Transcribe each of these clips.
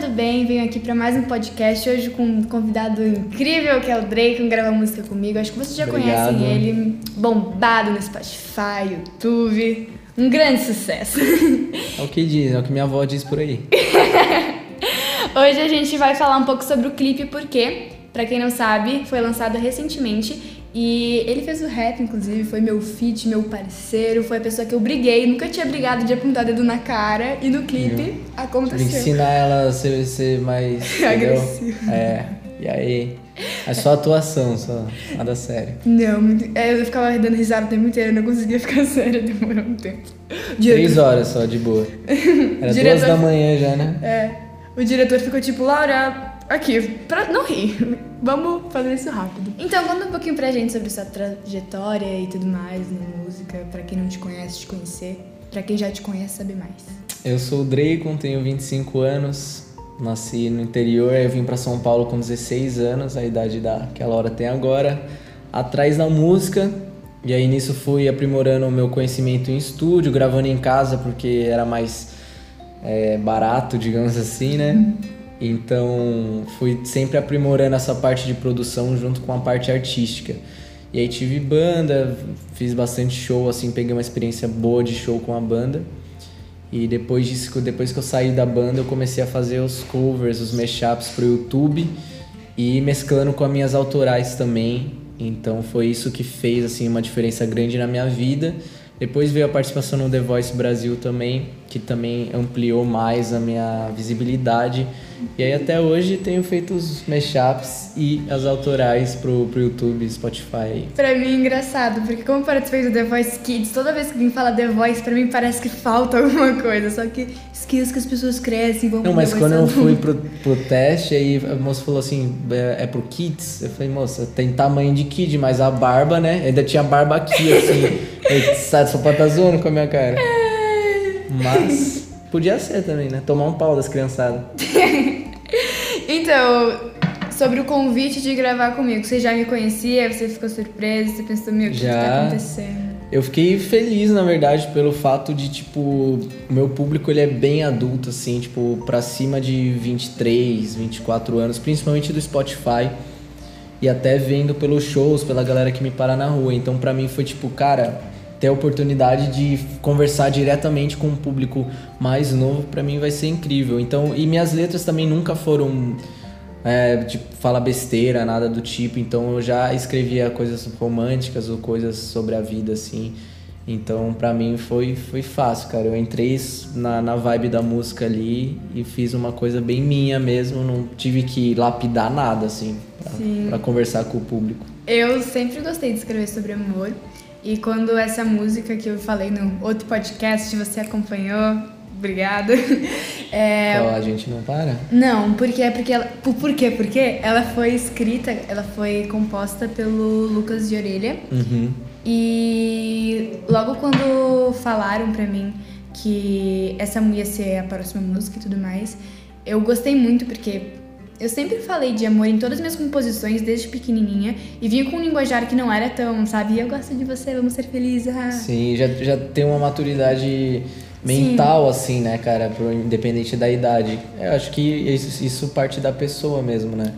tudo bem? Venho aqui para mais um podcast hoje com um convidado incrível que é o Drake, que grava música comigo. Acho que vocês já Obrigado. conhecem ele, bombado no Spotify, YouTube, um grande sucesso. É o que diz, é o que minha avó diz por aí. Hoje a gente vai falar um pouco sobre o clipe porque, para quem não sabe, foi lançado recentemente e ele fez o rap, inclusive, foi meu feat, meu parceiro, foi a pessoa que eu briguei, nunca tinha brigado de apontar dedo na cara e no clipe Tem que aconteceu. ensinar ela a ser, ser mais. Agressiva. É, e aí? É só atuação, só. Nada sério. Não, muito- é, eu ficava dando risada o tempo inteiro, eu não conseguia ficar séria, demorou um tempo. Três horas só, de boa. Era Diretor- duas da manhã já, né? é, o diretor ficou tipo, Laura, aqui, pra não rir, vamos fazer isso rápido. Então, conta um pouquinho pra gente sobre sua trajetória e tudo mais na música, pra quem não te conhece, te conhecer, pra quem já te conhece, saber mais. Eu sou o Dracon, tenho 25 anos. Nasci no interior, eu vim pra São Paulo com 16 anos, a idade da que a Laura tem agora, atrás da música. E aí nisso fui aprimorando o meu conhecimento em estúdio, gravando em casa porque era mais é, barato, digamos assim, né? Então fui sempre aprimorando essa parte de produção junto com a parte artística. E aí tive banda, fiz bastante show, assim, peguei uma experiência boa de show com a banda. E depois disso, depois que eu saí da banda, eu comecei a fazer os covers, os mashups pro YouTube e mesclando com as minhas autorais também. Então foi isso que fez assim uma diferença grande na minha vida. Depois veio a participação no The Voice Brasil também, que também ampliou mais a minha visibilidade. E aí até hoje tenho feito os mashups e as autorais pro, pro YouTube, Spotify. Pra mim é engraçado, porque como participei do The Voice Kids, toda vez que alguém fala The Voice, pra mim parece que falta alguma coisa. Só que esqueço que as pessoas crescem, vão Não, mas quando eu fui pro, pro teste, aí a moça falou assim, é, é pro kids? Eu falei, moça, tem tamanho de kid, mas a barba, né? Ainda tinha barba aqui, assim. Sabe, só pode tá zoando com a minha cara. Mas podia ser também, né? Tomar um pau das criançadas. Então, sobre o convite de gravar comigo, você já me conhecia, você ficou surpreso, você pensou, meu, o que, que tá Já. acontecendo? Eu fiquei feliz, na verdade, pelo fato de, tipo, o meu público ele é bem adulto, assim, tipo, pra cima de 23, 24 anos, principalmente do Spotify. E até vendo pelos shows, pela galera que me para na rua. Então, pra mim foi tipo, cara, ter a oportunidade de conversar diretamente com um público mais novo, pra mim vai ser incrível. Então, e minhas letras também nunca foram é, tipo, fala besteira, nada do tipo. Então eu já escrevia coisas românticas ou coisas sobre a vida, assim. Então pra mim foi, foi fácil, cara. Eu entrei na, na vibe da música ali e fiz uma coisa bem minha mesmo. Não tive que lapidar nada, assim, pra, Sim. pra conversar com o público. Eu sempre gostei de escrever sobre amor. E quando essa música que eu falei no outro podcast, você acompanhou, obrigada. É, Então, a gente não para? Não, porque é porque ela. Por, por quê? Porque ela foi escrita, ela foi composta pelo Lucas de Orelha. Uhum. E logo quando falaram pra mim que essa ia ser a próxima música e tudo mais, eu gostei muito porque eu sempre falei de amor em todas as minhas composições desde pequenininha e vinha com um linguajar que não era tão, sabe? Eu gosto de você, vamos ser felizes. ah. Sim, já, já tem uma maturidade mental, assim, né, cara? Pro, independente da idade. Eu acho que isso, isso parte da pessoa mesmo, né?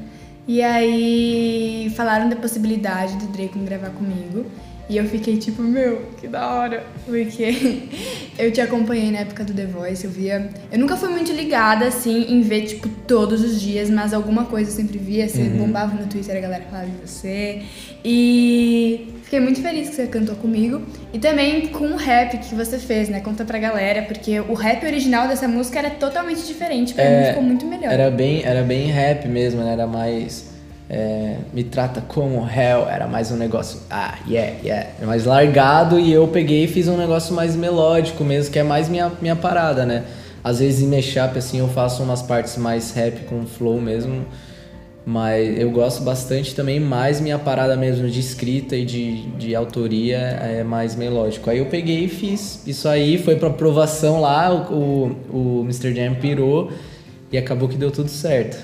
E aí falaram da possibilidade do Draco gravar comigo. E eu fiquei tipo, meu, que da hora. Porque eu te acompanhei na época do The Voice, eu via. Eu nunca fui muito ligada, assim, em ver, tipo, todos os dias, mas alguma coisa eu sempre via. Você bombava no Twitter, a galera falava de você. E fiquei muito feliz que você cantou comigo. E também com o rap que você fez, né? Conta pra galera, porque o rap original dessa música era totalmente diferente. Pra mim ficou muito melhor. Era bem, era bem rap mesmo, né? Era mais. É, me trata como hell, era mais um negócio. Ah, yeah, yeah. Mais largado e eu peguei e fiz um negócio mais melódico mesmo, que é mais minha, minha parada, né? Às vezes em mashup, assim, eu faço umas partes mais rap com flow mesmo. Mas eu gosto bastante também, mais minha parada mesmo de escrita e de, de autoria é mais melódico. Aí eu peguei e fiz isso aí, foi pra aprovação lá, o, o, o Mr. Jam pirou e acabou que deu tudo certo.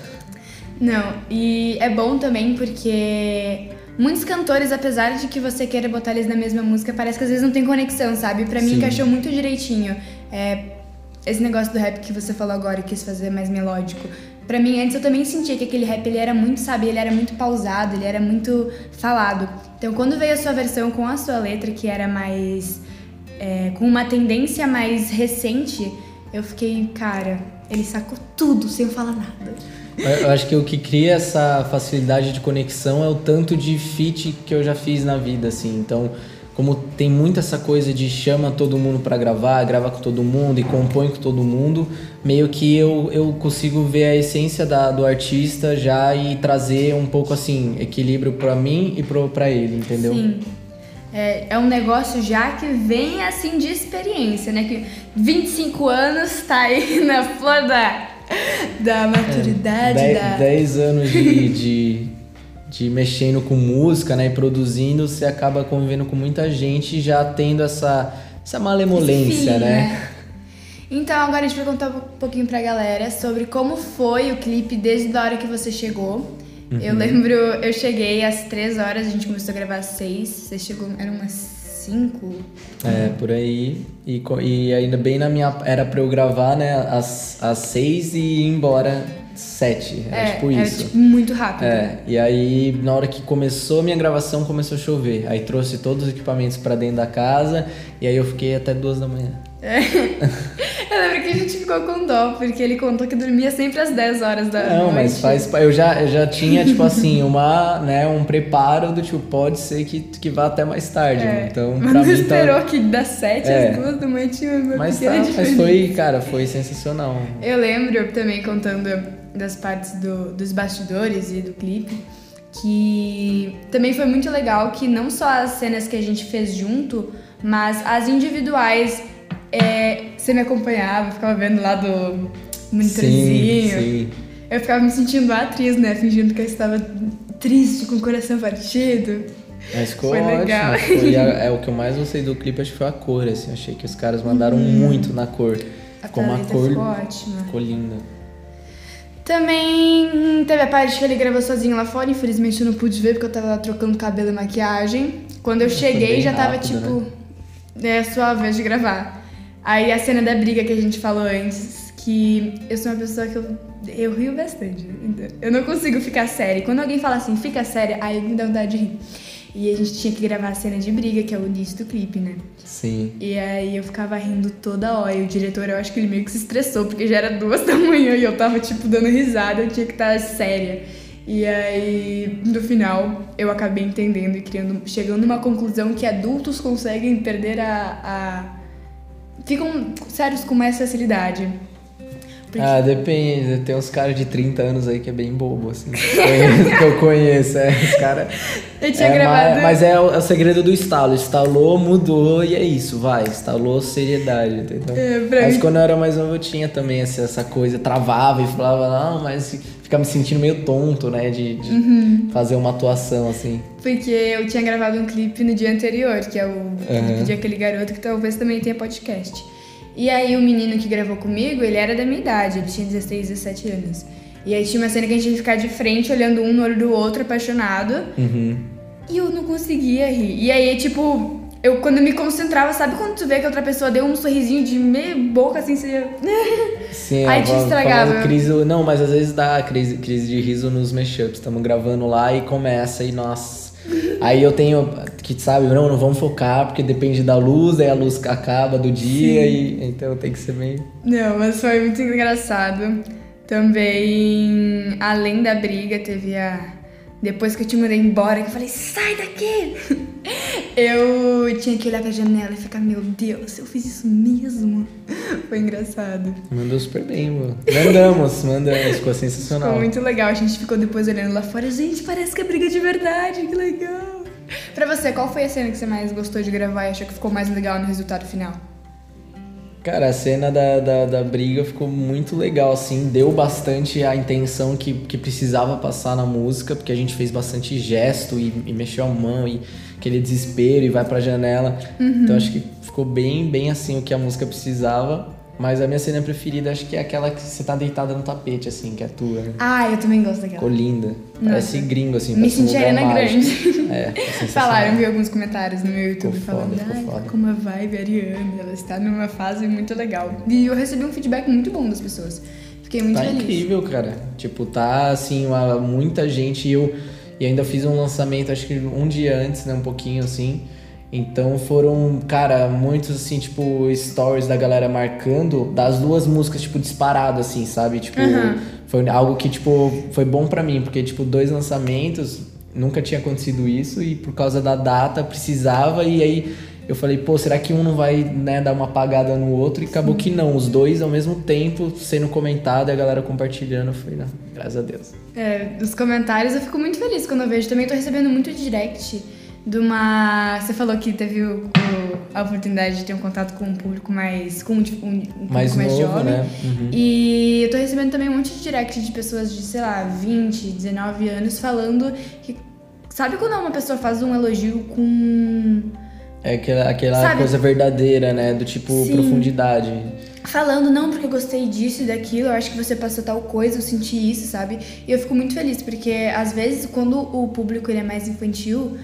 Não, e é bom também porque muitos cantores, apesar de que você queira botar eles na mesma música, parece que às vezes não tem conexão, sabe? Pra mim Sim. encaixou muito direitinho. É, esse negócio do rap que você falou agora e quis fazer mais melódico. Pra mim, antes eu também sentia que aquele rap ele era muito, sabe, ele era muito pausado, ele era muito falado. Então, quando veio a sua versão com a sua letra, que era mais. É, com uma tendência mais recente, eu fiquei, cara, ele sacou tudo sem falar nada. Eu acho que o que cria essa facilidade de conexão é o tanto de feat que eu já fiz na vida, assim. Então, como tem muito essa coisa de chama todo mundo para gravar, grava com todo mundo e compõe com todo mundo, meio que eu, eu consigo ver a essência da, do artista já e trazer um pouco assim, equilíbrio para mim e para ele, entendeu? Sim. É, é um negócio já que vem assim de experiência, né? Que 25 anos tá aí na flor da, da maturidade. É, da... 10 anos de, de, de mexendo com música, né? E produzindo, você acaba convivendo com muita gente já tendo essa, essa malemolência, Sim, né? Então, agora a gente vai contar um pouquinho pra galera sobre como foi o clipe desde a hora que você chegou. Uhum. Eu lembro, eu cheguei às 3 horas, a gente começou a gravar às 6. Você chegou, eram umas 5. É, por aí. E, e ainda bem na minha. Era pra eu gravar, né, às, às 6 e ir embora às 7. Era É, tipo era isso. tipo, muito rápido. É, e aí na hora que começou a minha gravação começou a chover. Aí trouxe todos os equipamentos pra dentro da casa e aí eu fiquei até duas da manhã. Eu lembro que a gente ficou com dó, porque ele contou que dormia sempre às 10 horas da Não, noite. mas faz. Eu já, eu já tinha, tipo assim, uma, né, um preparo do tipo, pode ser que, que vá até mais tarde. É, né? Então, mas pra não mim esperou tá. que das 7 É. às 2 da manhã tinha uma Mas, tá, mas foi, cara, foi sensacional. Eu lembro também contando das partes do- dos bastidores e do clipe, que também foi muito legal que não só as cenas que a gente fez junto, mas as individuais, é, você me acompanhava, ficava vendo lá do monitorzinho. Sim, sim. Eu ficava me sentindo a atriz, né? Fingindo que eu estava triste, com o coração partido. Mas ficou Foi ótimo. legal. Foi, e a- é o que eu mais gostei do clipe, acho que foi a cor, assim. Achei que os caras mandaram muito na cor. Uhum. A Ficou uma cor. ficou ótima. Ficou linda. Também teve a parte que ele gravou sozinho lá fora, infelizmente eu não pude ver porque eu tava lá trocando cabelo e maquiagem. Quando eu cheguei já tava rápido, tipo, é a sua vez de gravar. Aí a cena da briga que a gente falou antes, que eu sou uma pessoa que eu, eu rio bastante. Eu não consigo ficar séria. Quando alguém fala assim, fica séria, aí me dá vontade de rir. E a gente tinha que gravar a cena de briga, que é o início do clipe, né? Sim. E aí eu ficava rindo toda hora. E o diretor, eu acho que ele meio que se estressou, porque já era duas da manhã e eu tava, tipo, dando risada, eu tinha que estar séria. E aí, no final, eu acabei entendendo e criando, chegando numa conclusão que adultos conseguem perder a. a... ficam sérios com mais facilidade. Porque- Ah, depende. Tem uns caras de 30 anos aí que é bem bobo, assim. Conheço- que eu conheço, é. Os caras. eu tinha É, gravado. mas, mas é o, é o segredo do estalo. Instalou, mudou e é isso, vai. Instalou seriedade, entendeu? É, mas mim- quando eu era mais novo eu tinha também essa, essa coisa, travava e falava, não, mas ficava me sentindo meio tonto, né? De, de Uhum. fazer uma atuação assim. Porque eu tinha gravado um clipe no dia anterior, que é o clipe de aquele garoto que talvez também tenha podcast. E aí o menino que gravou comigo, ele era da minha idade, ele tinha 16, 17 anos. E aí tinha uma cena que a gente ia ficar de frente, olhando um no olho do outro, apaixonado. Uhum. E eu não conseguia rir. E aí, tipo, eu quando me concentrava, sabe quando tu vê que outra pessoa deu um sorrisinho de meia boca assim, você. Sim, Aí a te estragava. Crise, não, mas às vezes dá crise, crise de riso nos mashups. Estamos gravando lá e começa e nossa. Aí eu tenho que, sabe, não, não vamos focar porque depende da luz, aí a luz acaba do dia e então tem que ser meio. Não, mas foi muito engraçado. Também, além da briga, teve a. Depois que eu te mandei embora, que eu falei, sai daqui! Eu tinha que olhar pra janela e ficar, meu Deus, eu fiz isso mesmo. Foi engraçado. Mandou super bem, mano. Mandamos, mandamos, ficou sensacional. Ficou muito legal. A gente ficou depois olhando lá fora. Gente, parece que é briga de verdade, que legal. Pra você, qual foi a cena que você mais gostou de gravar e achou que ficou mais legal no resultado final? Cara, a cena da, da, da briga ficou muito legal, assim, deu bastante a intenção que, que precisava passar na música, porque a gente fez bastante gesto e, e mexeu a mão e aquele desespero e vai pra janela. Então acho que ficou bem, bem assim o que a música precisava. Mas a minha cena preferida acho que é aquela que você tá deitada no tapete, assim, que é tua. Né? Ah, eu também gosto daquela. Ficou linda. Nossa. Parece gringo, assim. Me senti Ariana. Grande. É, é. Falaram, vi alguns comentários no meu YouTube Ficou falando, foda, ai, tá com uma vibe Ariana, ela está numa fase muito legal. E eu recebi um feedback muito bom das pessoas. Fiquei muito Tá feliz. incrível, cara. Tipo, tá assim, uma, muita gente e eu e ainda fiz um lançamento, acho que um dia antes, né? Um pouquinho assim. Então foram, cara, muitos assim, tipo, stories da galera marcando das duas músicas, tipo, disparado, assim, sabe? Tipo, Aham. foi algo que, tipo, foi bom pra mim, porque, tipo, dois lançamentos, nunca tinha acontecido isso, e por causa da data precisava, e aí eu falei, pô, será que um não vai, né, dar uma apagada no outro? E acabou que não, os dois ao mesmo tempo sendo comentado e a galera compartilhando. Eu falei, não, graças a Deus. É, dos comentários eu fico muito feliz quando eu vejo. Também tô recebendo muito direct de uma. Você falou que teve o- o- a oportunidade de ter um contato com um público mais. com tipo, um, um público Mais mais, novo, jovem. né? Uhum. E eu tô recebendo também um monte de direct de pessoas de, sei lá, 20, 19 anos falando que. Sabe quando uma pessoa faz um elogio com. É aquela, aquela Sabe? coisa verdadeira, né? Do tipo Sim. profundidade. Falando, não, porque eu gostei disso e daquilo, eu acho que você passou tal coisa, eu senti isso, sabe? E eu fico muito feliz, porque às vezes quando o público ele é mais infantil,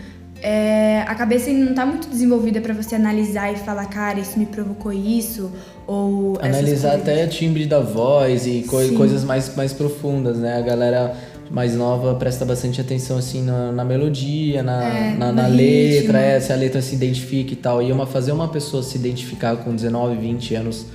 é, a cabeça não tá muito desenvolvida pra você analisar e falar, cara, isso me provocou isso, ou. Analisar até timbre da voz e coi- Sim. coisas mais, mais profundas, né? A galera mais nova presta bastante atenção, assim, na, na melodia, na, É, na, na letra, é, se a letra se identifica e tal. E uma, fazer uma pessoa se identificar com 19, 20 anos,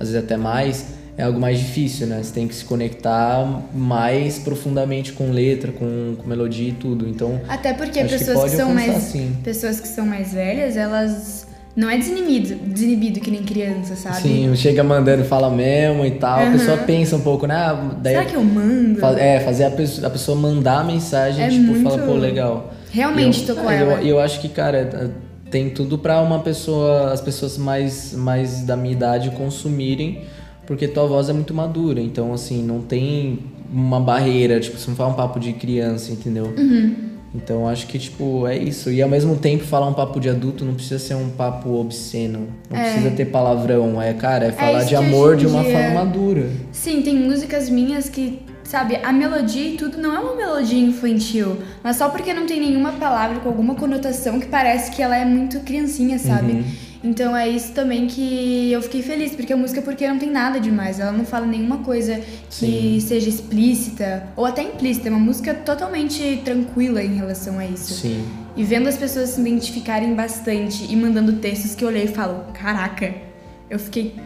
às vezes até mais, é algo mais difícil, né? Você tem que se conectar mais profundamente com letra, com, com melodia e tudo. Então, Até porque que pessoas que, pode são mais. sim. Pessoas que são mais velhas, elas. Não é desinibido, desinibido que nem criança, sabe? Sim, chega mandando, fala mesmo e tal. A pessoa pensa um pouco, né? Ah, Daí Será que eu mando? fa- é, fazer a pessoa, a pessoa mandar a mensagem, É tipo, muito- fala, pô, legal. Realmente eu, tocou é, ela. Eu, eu acho que, cara, tem tudo pra uma pessoa, as pessoas mais, mais da minha idade consumirem, porque tua voz é muito madura. Então, assim, não tem uma barreira, tipo, você não fala um papo de criança, entendeu? Uhum. Então acho que, tipo, é isso. E ao mesmo tempo falar um papo de adulto não precisa ser um papo obsceno. Não precisa ter palavrão. É, cara, é falar isso de amor de uma dia- forma madura. Sim, tem músicas minhas que, sabe, a melodia e tudo não é uma melodia infantil, mas só porque não tem nenhuma palavra com alguma conotação que parece que ela é muito criancinha, sabe? Uhum. Então é isso também que eu fiquei feliz, porque a música porque não tem nada demais, ela não fala nenhuma coisa que Sim. seja explícita ou até implícita, é uma música totalmente tranquila em relação a isso. Sim. E vendo as pessoas se identificarem bastante e mandando textos que eu olhei e falo, caraca, eu fiquei.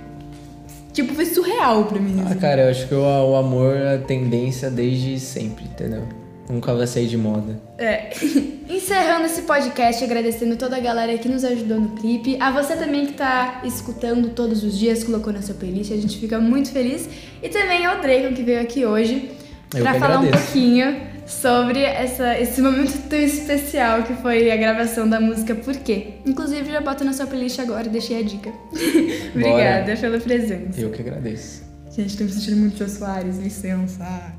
Tipo, foi surreal pra mim. Ah, cara, eu acho que o, o amor é tendência desde sempre, entendeu? Nunca vai sair de moda. É. Encerrando esse podcast, agradecendo toda a galera que nos ajudou no clipe. A você também que tá escutando todos os dias, colocou na sua playlist, a gente fica muito feliz. E também ao Dracon que veio aqui hoje que falar um agradeço. pouquinho sobre essa, esse momento tão especial que foi a gravação da música Por quê? Inclusive, já bota na sua playlist agora e deixei a dica. Obrigada pela presença. Eu que agradeço. Gente, tô me sentindo muito Jô Soares, licença.